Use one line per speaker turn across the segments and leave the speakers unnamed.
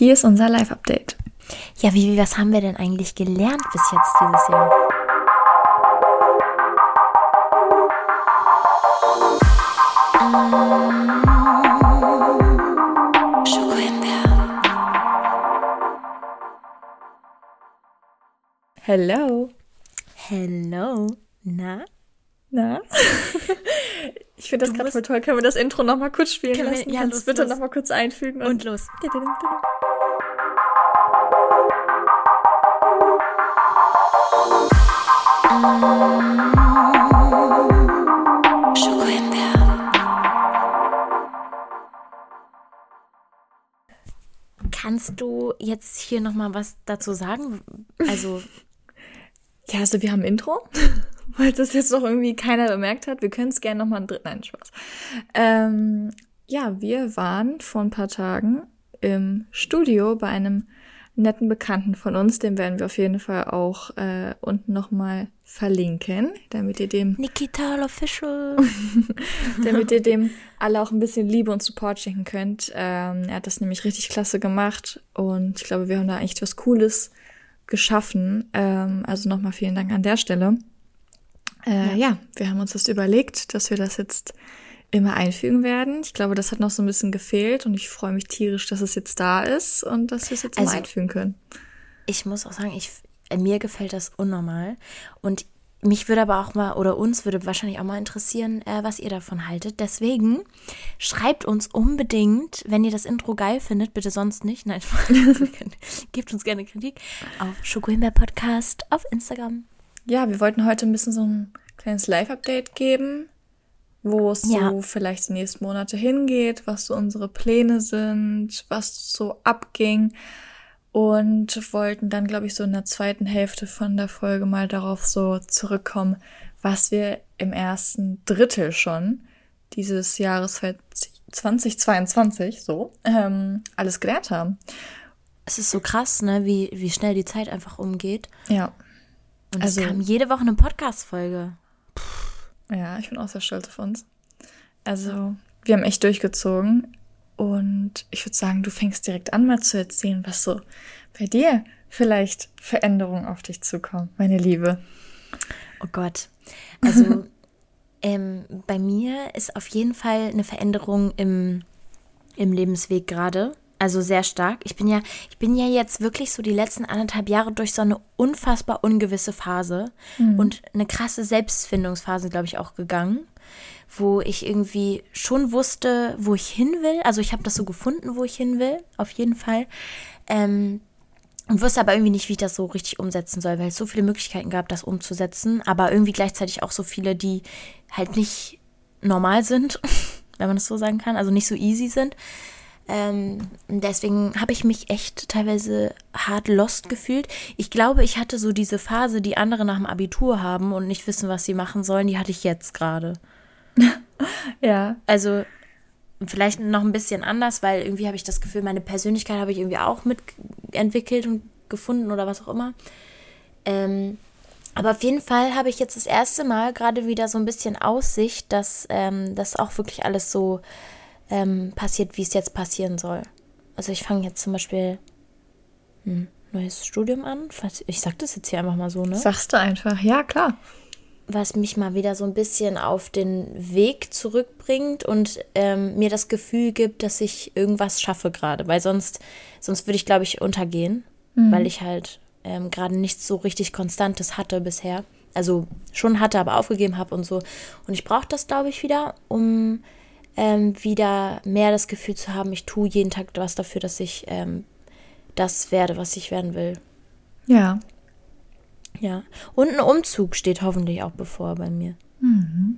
Hier ist unser Live-Update.
Ja, Vivi, was haben wir denn eigentlich gelernt bis jetzt dieses Jahr?
Hello.
Hello. Na?
Na? Ich finde das gerade voll toll. Können wir das Intro noch mal kurz spielen
Können wir-
lassen?
ja,
Kannst
los,
du bitte
los.
noch mal kurz einfügen?
Und los. Kannst du jetzt hier noch mal was dazu sagen? Also,
Ja, also wir haben Intro, weil das jetzt noch irgendwie keiner bemerkt hat. Wir können es gerne noch mal einen dritten. Nein, Spaß. Ähm, ja, wir waren vor ein paar Tagen im Studio bei einem netten Bekannten von uns. Den werden wir auf jeden Fall auch äh, unten noch mal verlinken, damit ihr dem
Nikita Official.
damit ihr dem alle auch ein bisschen Liebe und Support schenken könnt. Ähm, er hat das nämlich richtig klasse gemacht und ich glaube, wir haben da echt was Cooles geschaffen. Ähm, also nochmal vielen Dank an der Stelle. Äh, ja. wir haben uns das überlegt, dass wir das jetzt immer einfügen werden. Ich glaube, das hat noch so ein bisschen gefehlt und ich freue mich tierisch, dass es jetzt da ist und dass wir es jetzt
Also-
einfügen können.
ich muss auch sagen, ich, äh, mir gefällt das unnormal. Und mich würde aber auch mal, oder uns würde wahrscheinlich auch mal interessieren, äh, was ihr davon haltet. Deswegen schreibt uns unbedingt, wenn ihr das Intro geil findet, bitte sonst nicht. Nein, gebt uns gerne Kritik auf Schokohimbeer Podcast auf Instagram.
Ja, wir wollten heute ein bisschen so ein kleines Live-Update geben, wo es
Ja.
so vielleicht die nächsten Monate hingeht, was so unsere Pläne sind, was so abging. Und wollten dann, glaube ich, so in der zweiten Hälfte von der Folge mal darauf so zurückkommen, was wir im ersten Drittel schon dieses Jahres 2022 so ähm, alles gelernt haben.
Es ist so krass, ne, wie, wie schnell die Zeit einfach umgeht.
Ja.
Und
Also-
es kam jede Woche eine Podcast-Folge.
Ja, ich bin auch sehr stolz auf uns. Also, wir haben echt durchgezogen. Und ich würde sagen, du fängst direkt an, mal zu erzählen, was so bei dir vielleicht Veränderungen auf dich zukommen, meine Liebe.
Oh Gott. Also ähm, bei mir ist auf jeden Fall eine Veränderung im, im Lebensweg gerade. Also sehr stark. Ich bin ja, ich bin ja jetzt wirklich so die letzten anderthalb Jahre durch so eine unfassbar ungewisse Phase und eine krasse Selbstfindungsphase, glaube ich, auch gegangen, wo ich irgendwie schon wusste, wo ich hin will. Also ich habe das so gefunden, wo ich hin will, auf jeden Fall. Ähm, und wusste aber irgendwie nicht, wie ich das so richtig umsetzen soll, weil es so viele Möglichkeiten gab, das umzusetzen, aber irgendwie gleichzeitig auch so viele, die halt nicht normal sind, wenn man das so sagen kann, also nicht so easy sind. Ähm, deswegen habe ich mich echt teilweise hart lost gefühlt. Ich glaube, ich hatte so diese Phase, die andere nach dem Abitur haben und nicht wissen, was sie machen sollen, die hatte ich jetzt gerade.
Ja.
Also vielleicht noch ein bisschen anders, weil irgendwie habe ich das Gefühl, meine Persönlichkeit habe ich irgendwie auch mitentwickelt und gefunden oder was auch immer. Ähm, aber auf jeden Fall habe ich jetzt das erste Mal gerade wieder so ein bisschen Aussicht, dass ähm, das auch wirklich alles so ähm, passiert, wie es jetzt passieren soll. Also ich fange jetzt zum Beispiel ein neues Studium an. Ich sage das jetzt hier einfach mal so, ne?
Sagst du einfach. Ja, klar.
was mich mal wieder so ein bisschen auf den Weg zurückbringt und ähm, mir das Gefühl gibt, dass ich irgendwas schaffe gerade, weil sonst, sonst würde ich, glaube ich, untergehen, weil ich halt ähm, gerade nichts so richtig Konstantes hatte bisher. Also schon hatte, aber aufgegeben habe und so. Und ich brauche das, glaube ich, wieder, um ähm, wieder mehr das Gefühl zu haben, ich tue jeden Tag was dafür, dass ich ähm, das werde, was ich werden will.
Ja.
Ja. Und ein Umzug steht hoffentlich auch bevor bei mir.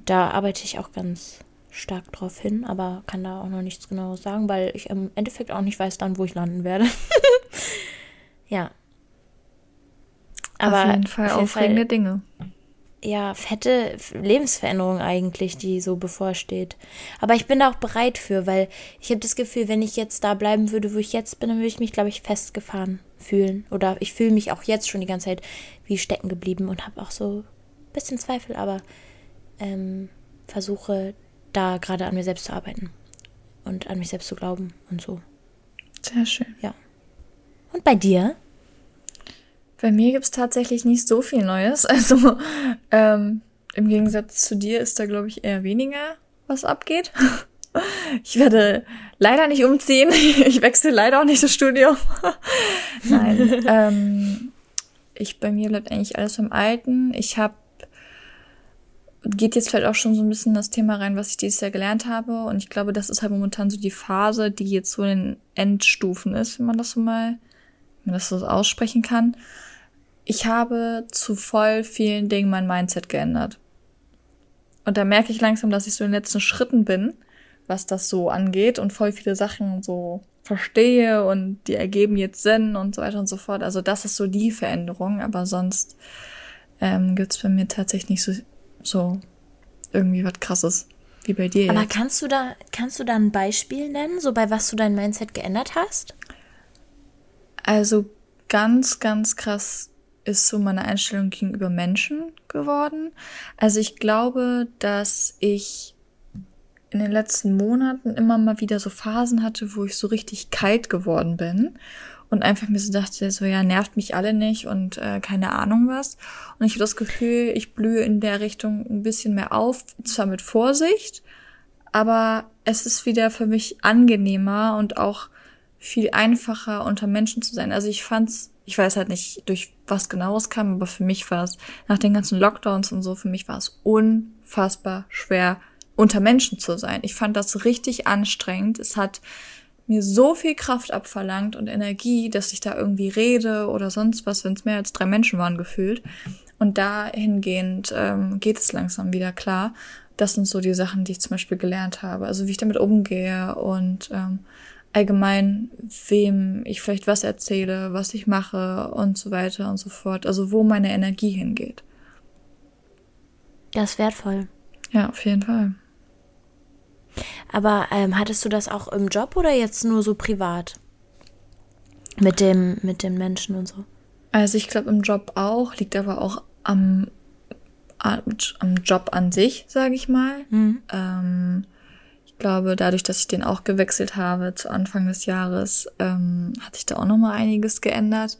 Da arbeite ich auch ganz stark drauf hin, aber kann da auch noch nichts genaues sagen, weil ich im Endeffekt auch nicht weiß dann, wo ich landen werde. ja. Aber
auf jeden Fall
auf jeden
aufregende Dinge.
Ja, fette Lebensveränderung eigentlich, die so bevorsteht. Aber ich bin da auch bereit für, weil ich habe das Gefühl, wenn ich jetzt da bleiben würde, wo ich jetzt bin, dann würde ich mich, glaube ich, festgefahren fühlen. Oder ich fühle mich auch jetzt schon die ganze Zeit wie stecken geblieben und habe auch so ein bisschen Zweifel, aber ähm, versuche da gerade an mir selbst zu arbeiten und an mich selbst zu glauben und so.
Sehr schön.
Ja. Und bei dir?
Bei mir gibt es tatsächlich nicht so viel Neues. Also ähm, im Gegensatz zu dir ist da, glaube ich, eher weniger, was abgeht. Ich werde leider nicht umziehen. Ich wechsle leider auch nicht das Studium. Nein. ähm, ich bei mir bleibt eigentlich alles beim Alten. Ich habe geht jetzt vielleicht auch schon so ein bisschen das Thema rein, was ich dieses Jahr gelernt habe. Und ich glaube, das ist halt momentan so die Phase, die jetzt so in den Endstufen ist, wenn man das so mal, wenn man das so aussprechen kann. Ich habe zu voll vielen Dingen mein Mindset geändert. Und da merke ich langsam, dass ich so in den letzten Schritten bin, was das so angeht und voll viele Sachen so verstehe und die ergeben jetzt Sinn und so weiter und so fort. Also das ist so die Veränderung, aber sonst ähm, gibt bei mir tatsächlich nicht so so irgendwie was krasses. Wie bei dir.
Aber jetzt. kannst du da, kannst du da ein Beispiel nennen, so bei was du dein Mindset geändert hast?
Also ganz, ganz krass ist so meine Einstellung gegenüber Menschen geworden. Also ich glaube, dass ich in den letzten Monaten immer mal wieder so Phasen hatte, wo ich so richtig kalt geworden bin und einfach mir so dachte, so ja, nervt mich alle nicht und äh, keine Ahnung was. Und ich habe das Gefühl, ich blühe in der Richtung ein bisschen mehr auf, zwar mit Vorsicht, aber es ist wieder für mich angenehmer und auch viel einfacher unter Menschen zu sein. Also ich fand's, ich weiß halt nicht, durch was genau es kam, aber für mich war es nach den ganzen Lockdowns und so, für mich war es unfassbar schwer, unter Menschen zu sein. Ich fand das richtig anstrengend. Es hat mir so viel Kraft abverlangt und Energie, dass ich da irgendwie rede oder sonst was, wenn es mehr als drei Menschen waren gefühlt. Und dahingehend ähm, geht es langsam wieder klar. Das sind so die Sachen, die ich zum Beispiel gelernt habe. Also wie ich damit umgehe und ähm, allgemein, wem ich vielleicht was erzähle, was ich mache und so weiter und so fort. Also wo meine Energie hingeht.
Das ist wertvoll.
Ja, auf jeden Fall.
Aber ähm, hattest du das auch im Job oder jetzt nur so privat? Mit dem, mit den Menschen und so?
Also ich glaube im Job auch, liegt aber auch am, am Job an sich, sage ich mal. Mhm. Ähm, ich glaube, dadurch, dass ich den auch gewechselt habe zu Anfang des Jahres, ähm, hat sich da auch nochmal einiges geändert.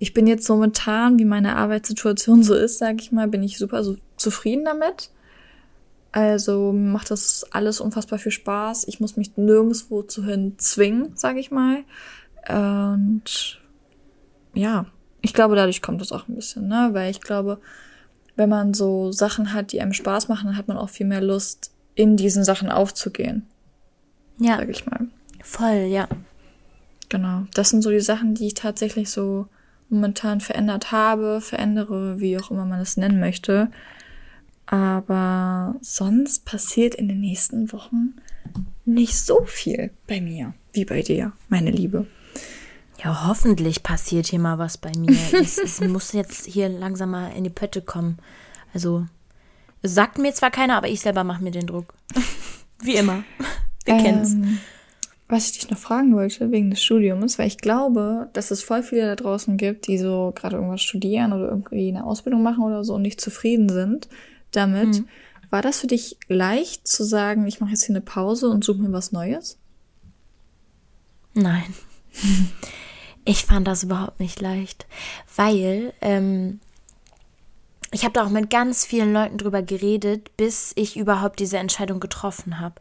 Ich bin jetzt momentan, wie meine Arbeitssituation so ist, sage ich mal, bin ich super so zufrieden damit. Also macht das alles unfassbar viel Spaß. Ich muss mich nirgendwo zu hin zwingen, sage ich mal. Und ja, ich glaube, dadurch kommt es auch ein bisschen, ne? Weil ich glaube, wenn man so Sachen hat, die einem Spaß machen, dann hat man auch viel mehr Lust, in diesen Sachen aufzugehen. Ja. Sag ich mal.
Voll, ja.
Genau. Das sind so die Sachen, die ich tatsächlich so momentan verändert habe, verändere, wie auch immer man es nennen möchte. Aber sonst passiert in den nächsten Wochen nicht so viel bei mir wie bei dir, meine Liebe.
Ja, hoffentlich passiert hier mal was bei mir. es, es muss jetzt hier langsam mal in die Pötte kommen. Also, sagt mir zwar keiner, aber ich selber mache mir den Druck. Wie immer. Wir ähm, kennen's.
Was ich dich noch fragen wollte wegen des Studiums, weil ich glaube, dass es voll viele da draußen gibt, die so gerade irgendwas studieren oder irgendwie eine Ausbildung machen oder so und nicht zufrieden sind damit. Mhm. War das für dich leicht zu sagen, ich mache jetzt hier eine Pause und suche mir was Neues?
Nein. Ich fand das überhaupt nicht leicht, weil ähm, ich habe da auch mit ganz vielen Leuten drüber geredet, bis ich überhaupt diese Entscheidung getroffen habe.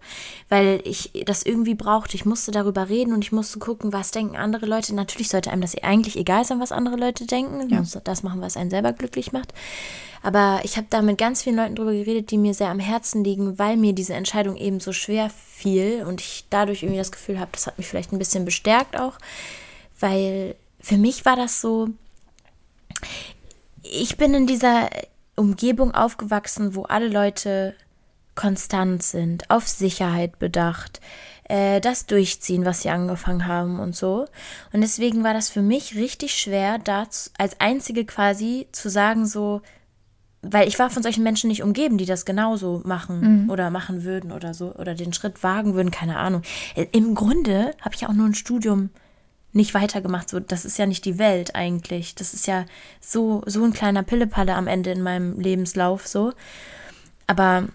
Weil ich das irgendwie brauchte. Ich musste darüber reden und ich musste gucken, was denken andere Leute. Natürlich sollte einem das eigentlich egal sein, was andere Leute denken. Ja. Das machen, was einen selber glücklich macht. Aber ich habe da mit ganz vielen Leuten drüber geredet, die mir sehr am Herzen liegen, weil mir diese Entscheidung eben so schwer fiel und ich dadurch irgendwie das Gefühl habe, das hat mich vielleicht ein bisschen bestärkt auch. Weil für mich war das so, ich bin in dieser Umgebung aufgewachsen, wo alle Leute konstant sind, auf Sicherheit bedacht, äh, das durchziehen, was sie angefangen haben und so. Und deswegen war das für mich richtig schwer, da als einzige quasi zu sagen, so, weil ich war von solchen Menschen nicht umgeben, die das genauso machen mhm. oder machen würden oder so oder den Schritt wagen würden, keine Ahnung. Äh, Im Grunde habe ich auch nur ein Studium nicht weitergemacht. So, das ist ja nicht die Welt eigentlich. Das ist ja so, so ein kleiner Pillepalle am Ende in meinem Lebenslauf so. Aber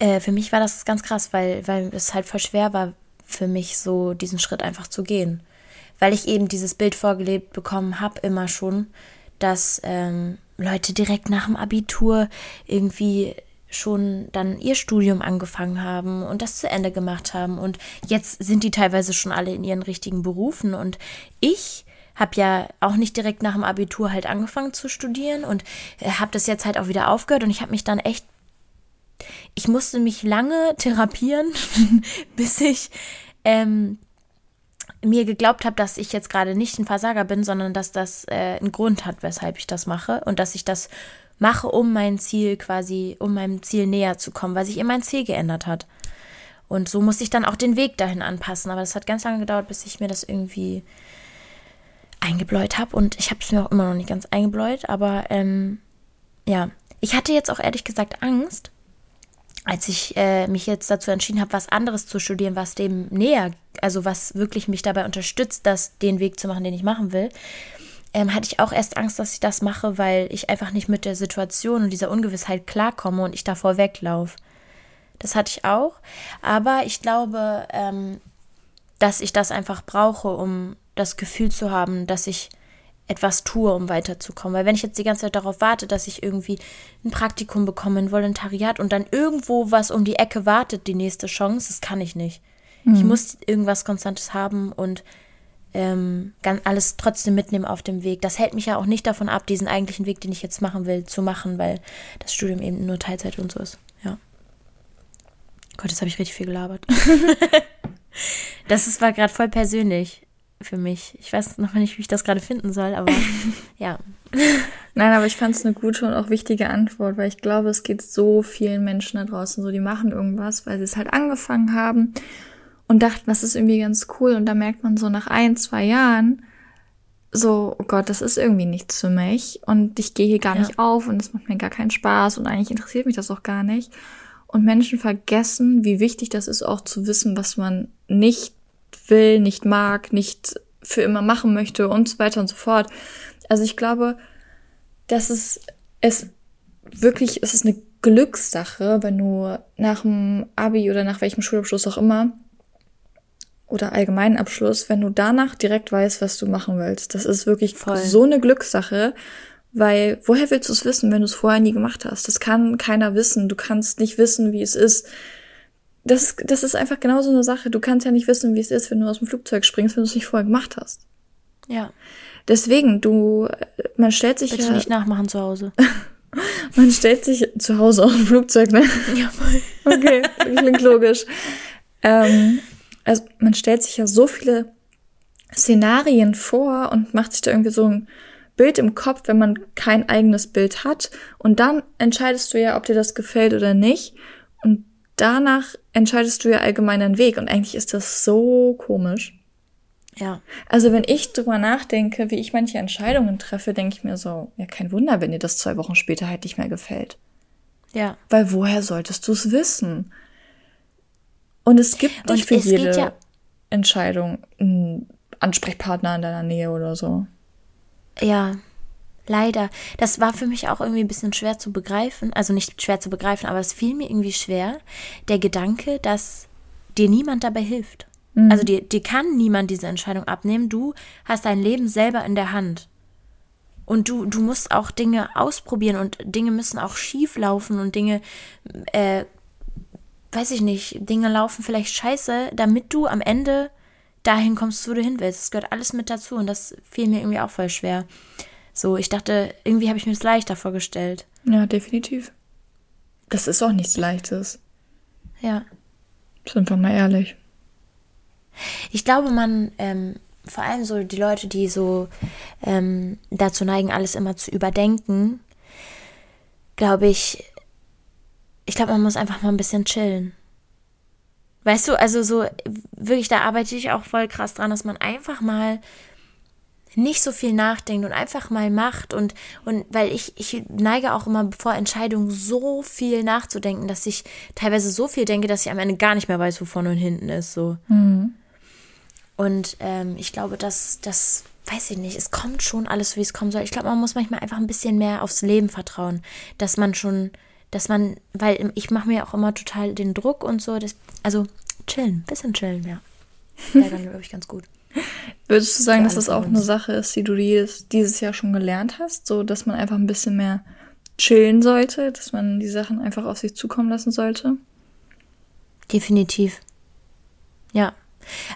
äh, für mich war das ganz krass, weil, weil es halt voll schwer war, für mich so diesen Schritt einfach zu gehen. weil ich eben dieses Bild vorgelebt bekommen habe, immer schon, dass ähm, Leute direkt nach dem Abitur irgendwie schon dann ihr Studium angefangen haben und das zu Ende gemacht haben. Und jetzt sind die teilweise schon alle in ihren richtigen Berufen. Und ich habe ja auch nicht direkt nach dem Abitur halt angefangen zu studieren und äh, habe das jetzt halt auch wieder aufgehört. Und ich habe mich dann echt, ich musste mich lange therapieren, bis ich ähm, mir geglaubt habe, dass ich jetzt gerade nicht ein Versager bin, sondern dass das äh, einen Grund hat, weshalb ich das mache und dass ich das mache, um mein Ziel quasi, um meinem Ziel näher zu kommen, weil sich eben mein Ziel geändert hat. Und so musste ich dann auch den Weg dahin anpassen. Aber das hat ganz lange gedauert, bis ich mir das irgendwie eingebläut habe. Und ich habe es mir auch immer noch nicht ganz eingebläut. Aber ähm, ja, ich hatte jetzt auch ehrlich gesagt Angst, als ich äh, mich jetzt dazu entschieden habe, was anderes zu studieren, was dem näher, also was wirklich mich dabei unterstützt, das den Weg zu machen, den ich machen will, ähm, hatte ich auch erst Angst, dass ich das mache, weil ich einfach nicht mit der Situation und dieser Ungewissheit klarkomme und ich davor weglaufe. Das hatte ich auch. Aber ich glaube, ähm, dass ich das einfach brauche, um das Gefühl zu haben, dass ich etwas tue, um weiterzukommen. Weil wenn ich jetzt die ganze Zeit darauf warte, dass ich irgendwie ein Praktikum bekomme, ein Volontariat und dann irgendwo was um die Ecke wartet, die nächste Chance, das kann ich nicht. Mhm. Ich muss irgendwas Konstantes haben und ähm, alles trotzdem mitnehmen auf dem Weg. Das hält mich ja auch nicht davon ab, diesen eigentlichen Weg, den ich jetzt machen will, zu machen, weil das Studium eben nur Teilzeit und so ist. Ja. Gott, jetzt habe ich richtig viel gelabert. das ist, war gerade voll persönlich für mich. Ich weiß noch nicht, wie ich das gerade finden soll, aber ja.
Nein, aber ich fand es eine gute und auch wichtige Antwort, weil ich glaube, es geht so vielen Menschen da draußen so, die machen irgendwas, weil sie es halt angefangen haben und dachten, das ist irgendwie ganz cool. Und da merkt man so nach ein, zwei Jahren, so, oh Gott, das ist irgendwie nichts für mich. Und ich gehe hier gar ja. nicht auf und es macht mir gar keinen Spaß und eigentlich interessiert mich das auch gar nicht. Und Menschen vergessen, wie wichtig das ist, auch zu wissen, was man nicht will, nicht mag, nicht für immer machen möchte und so weiter und so fort. Also ich glaube, dass es, es wirklich, es ist eine Glückssache, wenn du nach dem Abi oder nach welchem Schulabschluss auch immer oder allgemeinen Abschluss, wenn du danach direkt weißt, was du machen willst. Das ist wirklich Voll. so eine Glückssache, weil woher willst du es wissen, wenn du es vorher nie gemacht hast? Das kann keiner wissen. Du kannst nicht wissen, wie es ist. Das, das ist einfach genau so eine Sache. Du kannst ja nicht wissen, wie es ist, wenn du aus dem Flugzeug springst, wenn du es nicht vorher gemacht hast.
Ja.
Deswegen, du, man stellt sich
Bitte ja, nicht nachmachen zu Hause.
man stellt sich zu Hause auf dem Flugzeug, ne? Ja. Okay, klingt logisch. Ähm, also man stellt sich ja so viele Szenarien vor und macht sich da irgendwie so ein Bild im Kopf, wenn man kein eigenes Bild hat. Und dann entscheidest du ja, ob dir das gefällt oder nicht. Und danach entscheidest du ja allgemein deinen Weg. Und eigentlich ist das so komisch.
Ja.
Also wenn ich drüber nachdenke, wie ich manche Entscheidungen treffe, denke ich mir so, ja, kein Wunder, wenn dir das zwei Wochen später halt nicht mehr gefällt.
Ja.
Weil woher solltest du es wissen? Und es gibt nicht für jede ja Entscheidung einen Ansprechpartner in deiner Nähe oder so.
Ja, leider. Das war für mich auch irgendwie ein bisschen schwer zu begreifen. Also nicht schwer zu begreifen, aber es fiel mir irgendwie schwer, der Gedanke, dass dir niemand dabei hilft. Mhm. Also dir, dir kann niemand diese Entscheidung abnehmen. Du hast dein Leben selber in der Hand. Und du, du musst auch Dinge ausprobieren und Dinge müssen auch schief laufen und Dinge äh, weiß ich nicht, Dinge laufen vielleicht scheiße, damit du am Ende dahin kommst, wo du hin willst. Das gehört alles mit dazu und das fiel mir irgendwie auch voll schwer. So, ich dachte, irgendwie habe ich mir das leichter vorgestellt.
Ja, definitiv. Das ist auch nichts Leichtes.
Ja.
Sind wir mal ehrlich.
Ich glaube, man, ähm, vor allem so die Leute, die so ähm, dazu neigen, alles immer zu überdenken, glaube ich, ich glaube, man muss einfach mal ein bisschen chillen. Weißt du, also so wirklich, da arbeite ich auch voll krass dran, dass man einfach mal nicht so viel nachdenkt und einfach mal macht und, und weil ich, ich neige auch immer vor Entscheidungen so viel nachzudenken, dass ich teilweise so viel denke, dass ich am Ende gar nicht mehr weiß, wo vorne und hinten ist. So. Mhm. Und ähm, ich glaube, dass das, weiß ich nicht, es kommt schon alles, wie es kommen soll. Ich glaube, man muss manchmal einfach ein bisschen mehr aufs Leben vertrauen, dass man schon dass man, weil ich mache mir auch immer total den Druck und so, das, also chillen, bisschen chillen, ja. Wäre dann, glaube ich, ganz gut.
Würdest du sagen, dass das auch eine Sache ist, die du dieses, dieses Jahr schon gelernt hast? So, dass man einfach ein bisschen mehr chillen sollte, dass man die Sachen einfach auf sich zukommen lassen sollte?
Definitiv. Ja.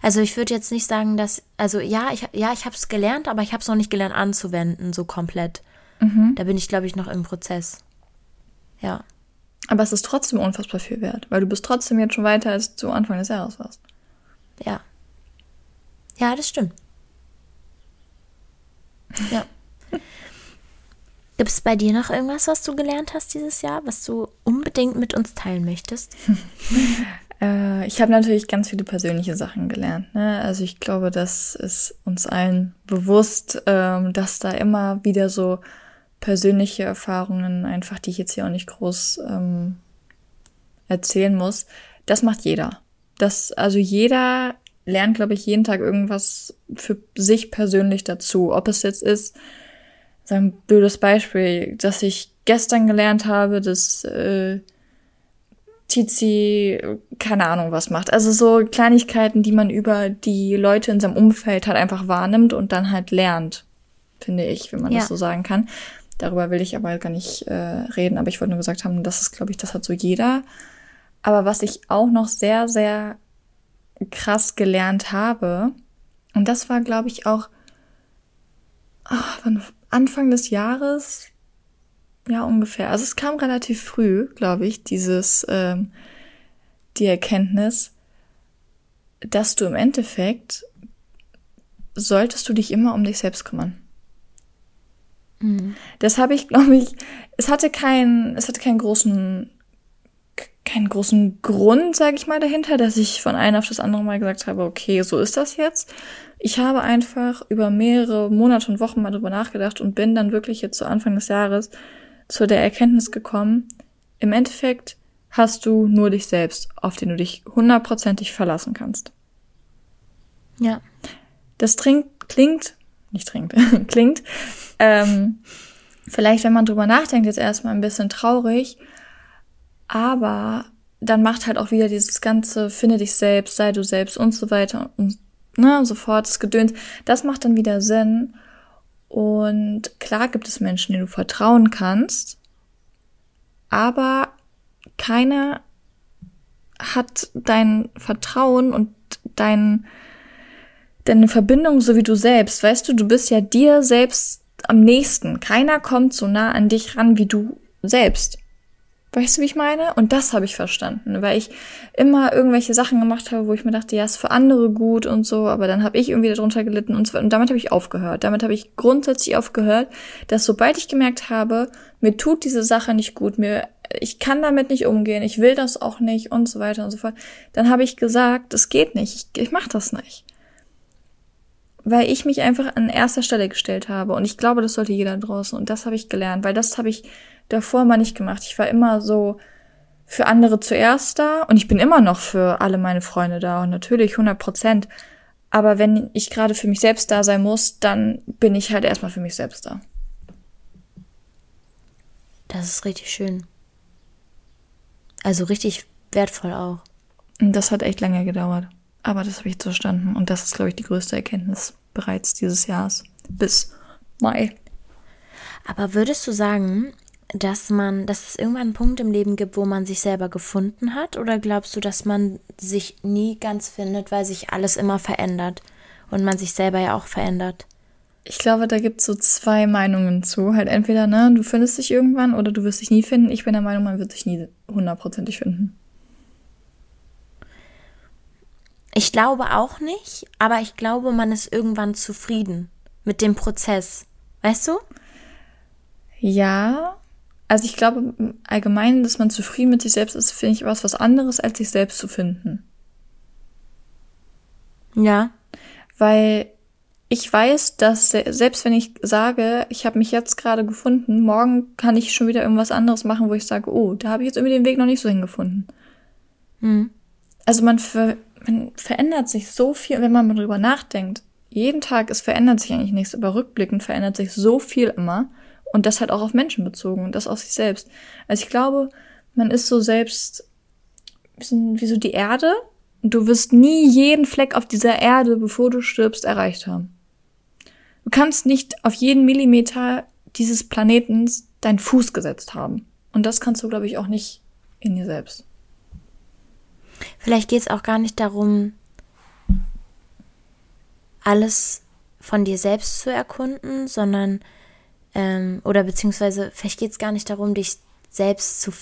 Also ich würde jetzt nicht sagen, dass, also ja, ich, ja, ich habe es gelernt, aber ich habe es noch nicht gelernt anzuwenden, so komplett. Mhm. Da bin ich, glaube ich, noch im Prozess. Ja.
Aber es ist trotzdem unfassbar viel wert, weil du bist trotzdem jetzt schon weiter, als du Anfang des Jahres warst.
Ja. Ja, das stimmt. Ja. Gibt es bei dir noch irgendwas, was du gelernt hast dieses Jahr, was du unbedingt mit uns teilen möchtest?
äh, ich habe natürlich ganz viele persönliche Sachen gelernt. Ne? Also ich glaube, das ist uns allen bewusst, ähm, dass da immer wieder so persönliche Erfahrungen, einfach die ich jetzt hier auch nicht groß ähm, erzählen muss, das macht jeder. Das, also jeder lernt, glaube ich, jeden Tag irgendwas für sich persönlich dazu. Ob es jetzt ist, so ein blödes Beispiel, dass ich gestern gelernt habe, dass äh, Tizi keine Ahnung was macht. Also so Kleinigkeiten, die man über die Leute in seinem Umfeld halt einfach wahrnimmt und dann halt lernt, finde ich, wenn man ja. das so sagen kann. Darüber will ich aber gar nicht äh, reden, aber ich wollte nur gesagt haben, das ist, glaube ich, das hat so jeder. Aber was ich auch noch sehr, sehr krass gelernt habe, und das war, glaube ich, auch ach, Anfang des Jahres, ja ungefähr. Also es kam relativ früh, glaube ich, dieses ähm, die Erkenntnis, dass du im Endeffekt solltest du dich immer um dich selbst kümmern. Mhm. Das habe ich, glaube ich, es hatte keinen, es hatte keinen großen keinen großen Grund, sage ich mal, dahinter, dass ich von einem auf das andere Mal gesagt habe, okay, so ist das jetzt. Ich habe einfach über mehrere Monate und Wochen mal drüber nachgedacht und bin dann wirklich jetzt zu Anfang des Jahres zu der Erkenntnis gekommen, im Endeffekt hast du nur dich selbst, auf den du dich hundertprozentig verlassen kannst.
Ja.
Das klingt, nicht trinkt, klingt, ähm, vielleicht, wenn man drüber nachdenkt, jetzt erstmal ein bisschen traurig, aber dann macht halt auch wieder dieses ganze, finde dich selbst, sei du selbst und so weiter und ne, sofort das Gedöns. Das macht dann wieder Sinn. Und klar gibt es Menschen, denen du vertrauen kannst, aber keiner hat dein Vertrauen und dein, deine Verbindung so wie du selbst. Weißt du, du bist ja dir selbst am nächsten. Keiner kommt so nah an dich ran wie du selbst. Weißt du, wie ich meine? Und das habe ich verstanden, weil ich immer irgendwelche Sachen gemacht habe, wo ich mir dachte, ja, ist für andere gut und so, aber dann habe ich irgendwie darunter gelitten und so. Und damit habe ich aufgehört. Damit habe ich grundsätzlich aufgehört, dass sobald ich gemerkt habe, mir tut diese Sache nicht gut, mir ich kann damit nicht umgehen, ich will das auch nicht und so weiter und so fort, dann habe ich gesagt, das geht nicht, ich, ich mache das nicht. Weil ich mich einfach an erster Stelle gestellt habe. Und ich glaube, das sollte jeder draußen. Und das habe ich gelernt, weil das habe ich davor mal nicht gemacht. Ich war immer so für andere zuerst da und ich bin immer noch für alle meine Freunde da und natürlich 100 Prozent. Aber wenn ich gerade für mich selbst da sein muss, dann bin ich halt erstmal für mich selbst da.
Das ist richtig schön. Also richtig wertvoll auch.
Und das hat echt lange gedauert. Aber das habe ich verstanden. Und das ist, glaube ich, die größte Erkenntnis bereits dieses Jahres. Bis Mai.
Aber würdest du sagen, dass man, dass es irgendwann einen Punkt im Leben gibt, wo man sich selber gefunden hat? Oder glaubst du, dass man sich nie ganz findet, weil sich alles immer verändert und man sich selber ja auch verändert?
Ich glaube, da gibt es so zwei Meinungen zu. Halt entweder, ne, du findest dich irgendwann oder du wirst dich nie finden. Ich bin der Meinung, man wird sich nie hundertprozentig finden.
Ich glaube auch nicht, aber ich glaube, man ist irgendwann zufrieden mit dem Prozess. Weißt du?
Ja, also ich glaube allgemein, dass man zufrieden mit sich selbst ist, finde ich was was anderes, als sich selbst zu finden.
Ja.
Weil ich weiß, dass selbst wenn ich sage, ich habe mich jetzt gerade gefunden, morgen kann ich schon wieder irgendwas anderes machen, wo ich sage, oh, da habe ich jetzt irgendwie den Weg noch nicht so hingefunden. Mhm. Also man, ver man verändert sich so viel, wenn man mal drüber nachdenkt. Jeden Tag, es verändert sich eigentlich nichts, aber rückblickend verändert sich so viel immer. Und das halt auch auf Menschen bezogen und das auf sich selbst. Also ich glaube, man ist so selbst wie so die Erde du wirst nie jeden Fleck auf dieser Erde, bevor du stirbst, erreicht haben. Du kannst nicht auf jeden Millimeter dieses Planetens deinen Fuß gesetzt haben. Und das kannst du, glaube ich, auch nicht in dir selbst.
Vielleicht geht es auch gar nicht darum, alles von dir selbst zu erkunden, sondern ähm, oder beziehungsweise vielleicht geht es gar nicht darum, dich selbst zu,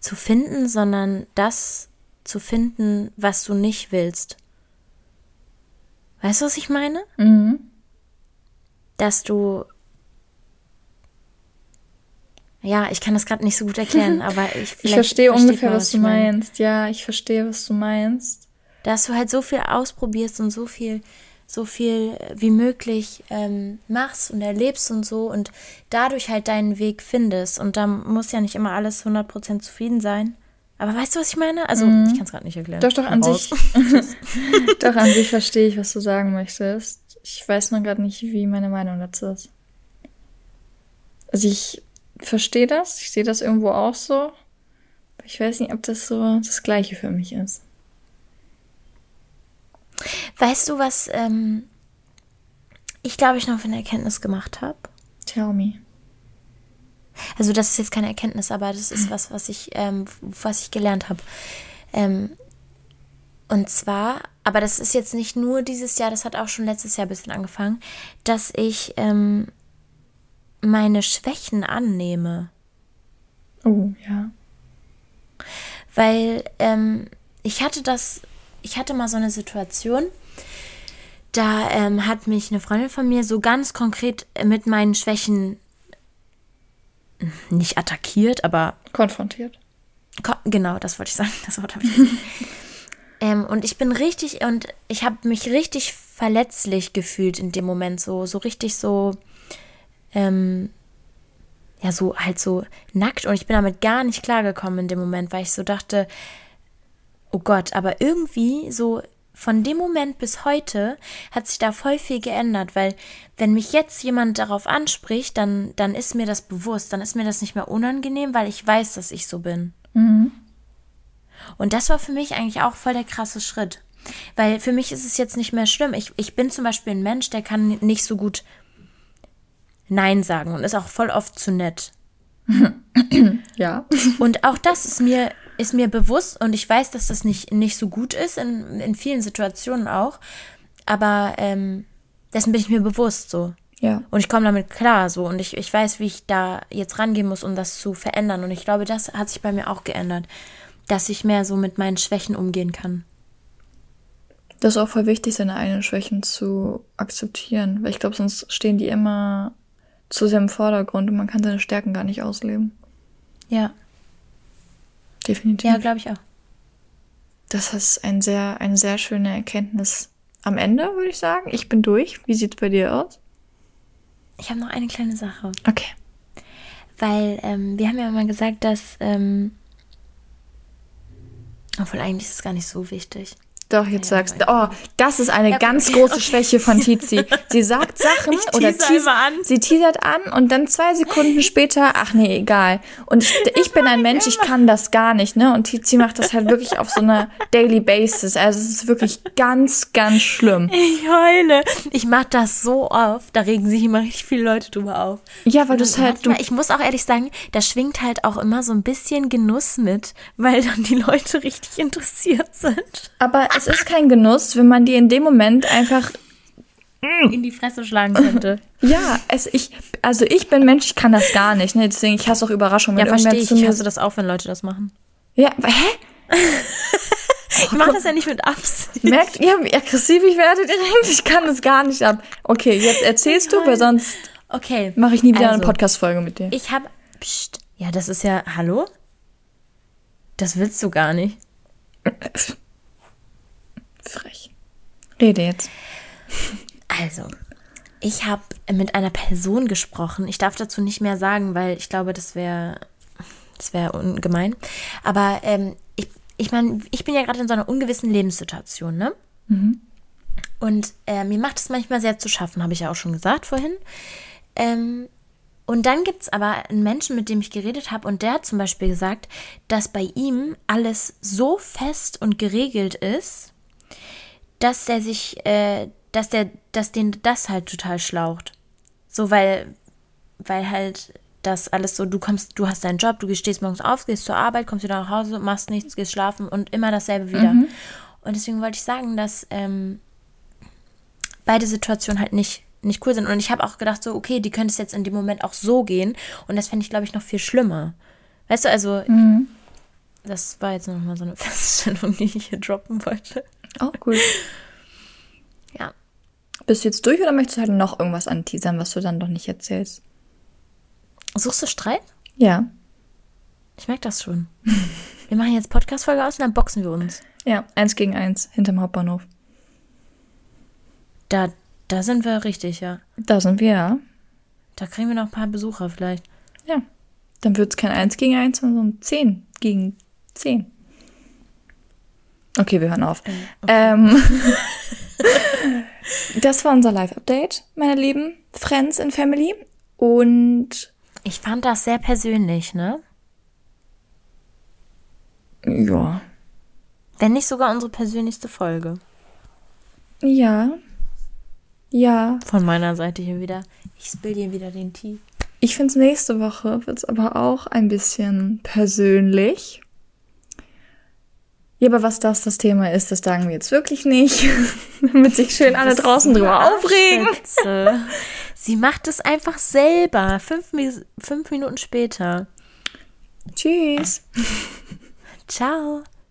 zu finden, sondern das zu finden, was du nicht willst. Weißt du, was ich meine? Mhm. Dass du ja, ich kann das gerade nicht so gut erklären, aber ich,
ich verstehe ungefähr, was, was du meinst. Ja, ich verstehe, was du meinst.
Dass du halt so viel ausprobierst und so viel, so viel wie möglich ähm, machst und erlebst und so und dadurch halt deinen Weg findest. Und da muss ja nicht immer alles 100% zufrieden sein. Aber weißt du, was ich meine? Also, mhm. ich kann es gerade nicht erklären.
Doch, doch, an sich. doch, an sich verstehe ich, was du sagen möchtest. Ich weiß nur gerade nicht, wie meine Meinung dazu ist. Also, ich verstehe das. Ich sehe das irgendwo auch so. Ich weiß nicht, ob das so das Gleiche für mich ist.
Weißt du, was ähm, ich glaube ich noch für eine Erkenntnis gemacht habe?
Tell me.
Also das ist jetzt keine Erkenntnis, aber das ist was, was ich, ähm, was ich gelernt habe. Ähm, und zwar, aber das ist jetzt nicht nur dieses Jahr, das hat auch schon letztes Jahr ein bisschen angefangen, dass ich ähm, meine Schwächen annehme.
Oh, ja.
Weil ähm, ich hatte das, ich hatte mal so eine Situation, da ähm, hat mich eine Freundin von mir so ganz konkret mit meinen Schwächen nicht attackiert, aber
konfrontiert.
Ko genau, das wollte ich sagen. Das Wort habe ich ähm, und ich bin richtig und ich habe mich richtig verletzlich gefühlt in dem Moment so, so richtig so ähm, ja, so halt so nackt und ich bin damit gar nicht klargekommen in dem Moment, weil ich so dachte, oh Gott, aber irgendwie so von dem Moment bis heute hat sich da voll viel geändert, weil wenn mich jetzt jemand darauf anspricht, dann, dann ist mir das bewusst, dann ist mir das nicht mehr unangenehm, weil ich weiß, dass ich so bin. Mhm. Und das war für mich eigentlich auch voll der krasse Schritt. Weil für mich ist es jetzt nicht mehr schlimm. Ich, ich bin zum Beispiel ein Mensch, der kann nicht so gut Nein sagen und ist auch voll oft zu nett.
ja.
Und auch das ist mir, ist mir bewusst und ich weiß, dass das nicht, nicht so gut ist, in, in vielen Situationen auch. Aber ähm, dessen bin ich mir bewusst so.
Ja.
Und ich komme damit klar so und ich, ich weiß, wie ich da jetzt rangehen muss, um das zu verändern. Und ich glaube, das hat sich bei mir auch geändert, dass ich mehr so mit meinen Schwächen umgehen kann.
Das ist auch voll wichtig, seine eigenen Schwächen zu akzeptieren, weil ich glaube, sonst stehen die immer zu sehr im Vordergrund und man kann seine Stärken gar nicht ausleben.
Ja.
Definitiv.
Ja, glaube ich auch.
Das ist ein sehr, eine sehr schöne Erkenntnis am Ende, würde ich sagen. Ich bin durch. Wie sieht es bei dir aus?
Ich habe noch eine kleine Sache.
Okay.
Weil ähm, wir haben ja immer gesagt, dass. Ähm, obwohl eigentlich ist es gar nicht so wichtig.
Doch, jetzt ja, sagst du, oh, das ist eine ja, ganz große okay. Schwäche von Tizi. Sie sagt Sachen ich oder teas an. sie teasert an und dann zwei Sekunden später, ach nee, egal. Und ich, bin ein Mensch, ich kann das gar nicht, ne? Und Tizi macht das halt wirklich auf so einer Daily Basis. Also es ist wirklich ganz, ganz schlimm.
Ich heule. Ich mach das so oft, da regen sich immer richtig viele Leute drüber auf.
Ja, weil du es halt.
Du ich muss auch ehrlich sagen, da schwingt halt auch immer so ein bisschen Genuss mit, weil dann die Leute richtig interessiert sind.
Aber es ist kein Genuss, wenn man dir in dem Moment einfach
in die Fresse schlagen könnte.
Ja, es, ich, also ich bin Mensch, ich kann das gar nicht. Ne? Deswegen, ich hasse auch Überraschungen.
Ja, verstehe ich. Ich hasse das auch, wenn Leute das machen.
Ja, hä?
ich mache das ja nicht mit Absicht.
Merkt ihr, wie aggressiv ich werde direkt? Ich kann das gar nicht ab. Okay, jetzt erzählst du, weil sonst
okay.
mache ich nie wieder also, eine Podcast-Folge mit dir.
Ich habe, ja, das ist ja, hallo? Das willst du gar nicht.
Frech. Rede jetzt.
Also, ich habe mit einer Person gesprochen. Ich darf dazu nicht mehr sagen, weil ich glaube, das wäre das wäre ungemein. Aber ähm, ich, ich meine, ich bin ja gerade in so einer ungewissen Lebenssituation, ne? Mhm. Und äh, mir macht es manchmal sehr zu schaffen, habe ich ja auch schon gesagt vorhin. Ähm, Und dann gibt es aber einen Menschen, mit dem ich geredet habe, und der hat zum Beispiel gesagt, dass bei ihm alles so fest und geregelt ist, dass der sich, äh, dass der, dass den das halt total schlaucht. So, weil, weil halt das alles so, du kommst, du hast deinen Job, du stehst morgens auf, gehst zur Arbeit, kommst wieder nach Hause, machst nichts, gehst schlafen und immer dasselbe wieder. Mhm. Und deswegen wollte ich sagen, dass ähm, beide Situationen halt nicht nicht cool sind. Und ich habe auch gedacht, so, okay, die könnte es jetzt in dem Moment auch so gehen. Und das fände ich, glaube ich, noch viel schlimmer. Weißt du, also, mhm. das war jetzt nochmal so eine Feststellung, die ich hier droppen wollte.
Oh, cool.
ja.
Bist du jetzt durch oder möchtest du halt noch irgendwas anteasern, was du dann doch nicht erzählst?
Suchst du Streit?
Ja.
Ich merke das schon. wir machen jetzt Podcast-Folge aus und dann boxen wir uns.
Ja, eins gegen eins hinterm Hauptbahnhof.
Da, da sind wir richtig, ja.
Da sind wir, ja.
Da kriegen wir noch ein paar Besucher vielleicht.
Ja. Dann wird es kein 1 gegen 1, sondern 10 gegen 10. Okay, wir hören auf. Okay. Ähm, das war unser Live-Update, meine lieben Friends and Family. Und
ich fand das sehr persönlich, ne?
Ja.
Wenn nicht sogar unsere persönlichste Folge.
Ja, ja.
Von meiner Seite hier wieder. Ich spill dir wieder den Tee.
Ich finde es nächste Woche wird es aber auch ein bisschen persönlich. Ja, aber was das das Thema ist, das sagen wir jetzt wirklich nicht, damit sich schön alle draußen drüber aufregen.
Sie macht es einfach selber. Fünf, fünf Minuten später.
Tschüss.
Ciao.